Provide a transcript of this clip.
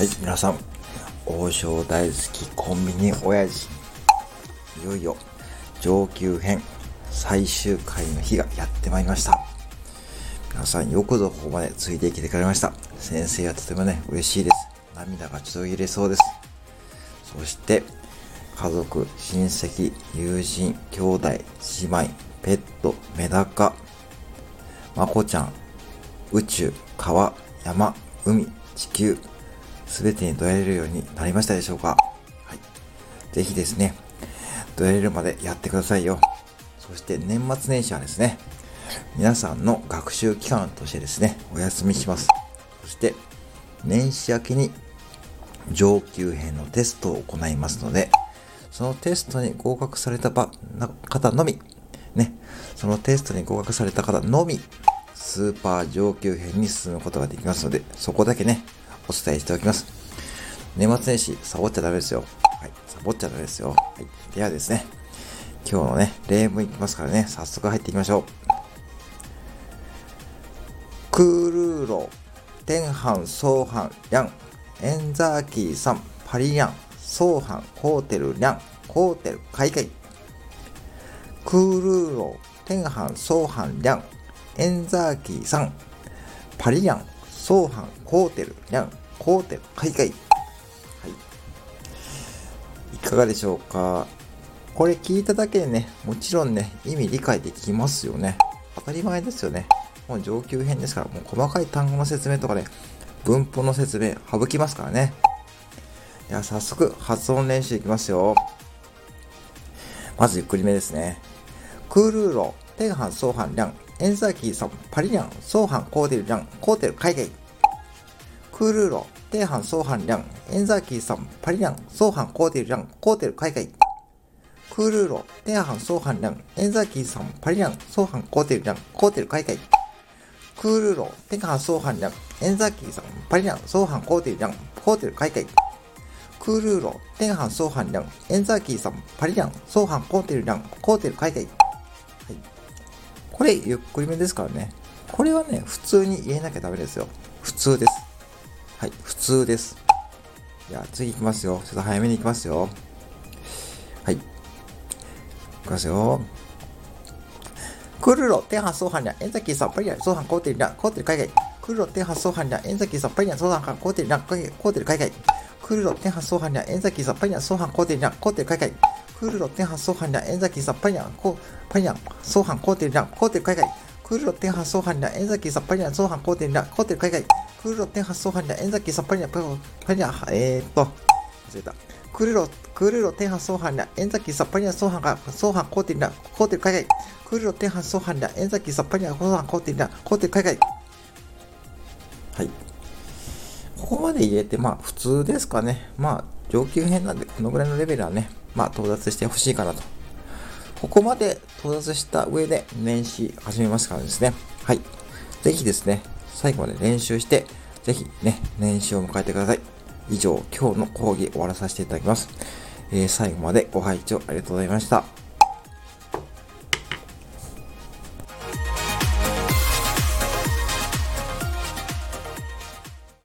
はい、皆さん、王将大好きコンビニ親父。いよいよ上級編最終回の日がやってまいりました。皆さんよくぞここまでついてきてくれました。先生はとてもね、嬉しいです。涙がちょっと入れそうです。そして、家族、親戚、友人、兄弟、姉妹、ペット、メダカ、まこちゃん、宇宙、川、山、海、地球、すべてにどやれるようになりましたでしょうか？はい。ぜひですね、どやれるまでやってくださいよ。そして年末年始はですね、皆さんの学習期間としてですね、お休みします。そして、年始明けに上級編のテストを行いますので、そのテストに合格された方のみ、ね、そのテストに合格された方のみ、スーパー上級編に進むことができますので、そこだけね、お伝えしておきます。年末年始、サボっちゃダメですよ。はい、サボっちゃダメですよ。はい、ではですね、今日のね、例文いきますからね、早速入っていきましょう。クールーロ、テンハン、ソーハン、リャン、エンザーキーさん、パリリャン、ソーハン、コーテル、リャン、コーテル、カイカイ。クールーロ、テンハン、ソーハン、リャン、エンザーキーさん、パリリャン、ソーハン、コーテル、リャン、コーテル、海外。はい。いかがでしょうか？これ聞いただけでね、もちろんね、意味理解できますよね。当たり前ですよね。もう上級編ですから、もう細かい単語の説明とかね、文法の説明省きますからね。では早速発音練習いきますよ。まずゆっくりめですね。クールーロ、テンハン、ソーハン、リャン、エンザーキー、ソン、パリリャン、ソーハン、コーテル、リャン、コーテル、海外。クールーロ、テーハン、ソーハン、リャン、エンザーキーさん、パリリャン、ソーハン、コーテル、リャン、コーテル、海外。クールーロ、テーハン、ソーハン、リャン、エンザーキーさん、パリリャン、ソーハン、コーテル、リャン、コーテル、海外。クールーロ、テーハン、ソーハン、リャン、エンザーキーさん、パリリャン、ソーハン、コーテル、リャン、コーテル、海外。クールーロ、テーハン、ソーハン、リャン、エンザーキーさん、パリリャン、ソーハン、コーテル、リャン、コーテル、海外。はい。これ、ゆっくりめですからね。これはね、普通に言えなきゃダメですよ。普通です。はい、普通です。じゃあ次行きますよ。ちょっと早めに行きますよ。はい。行きますよ。クルロ、天発送班や、エンザキーさん、パリア、送班、コーテルラ、コーテル海外。クルロ、天発送班や、エンザキーさん、パリア、送班、コーテルラ、コーテル海外。クルロ、天発送班や、エンザキーさん、パリア、送班、コーテルラ、コーテル海外。クルロ、天発送班や、エンザキーさん、パリア、コパリア、送班、コーテルラ、コーテル海外。クルロ、天発送班や、エンザキーさん、パリア、送班、コーテルラ、コーテル海外。クルロ点発送班にエンザキーさっぱりな、パリナ、えー、っと、忘れた。クルロ、クルロ点発送班にエンザキーさっぱりな、送班が、送班コーティンラ、コーテル海外。クルロ点発送班にエンザキーさっぱりな、送班コーティンラ、コーテル海外。はい。ここまで言えて、まあ、普通ですかね。まあ、上級編なんで、このぐらいのレベルはね、まあ、到達してほしいかなと。ここまで到達した上で年始始めますからですね。はい。ぜひですね、最後まで練習して、ぜひね、練習を迎えてください。以上、今日の講義終わらさせていただきます。えー、最後までご拝聴ありがとうございました。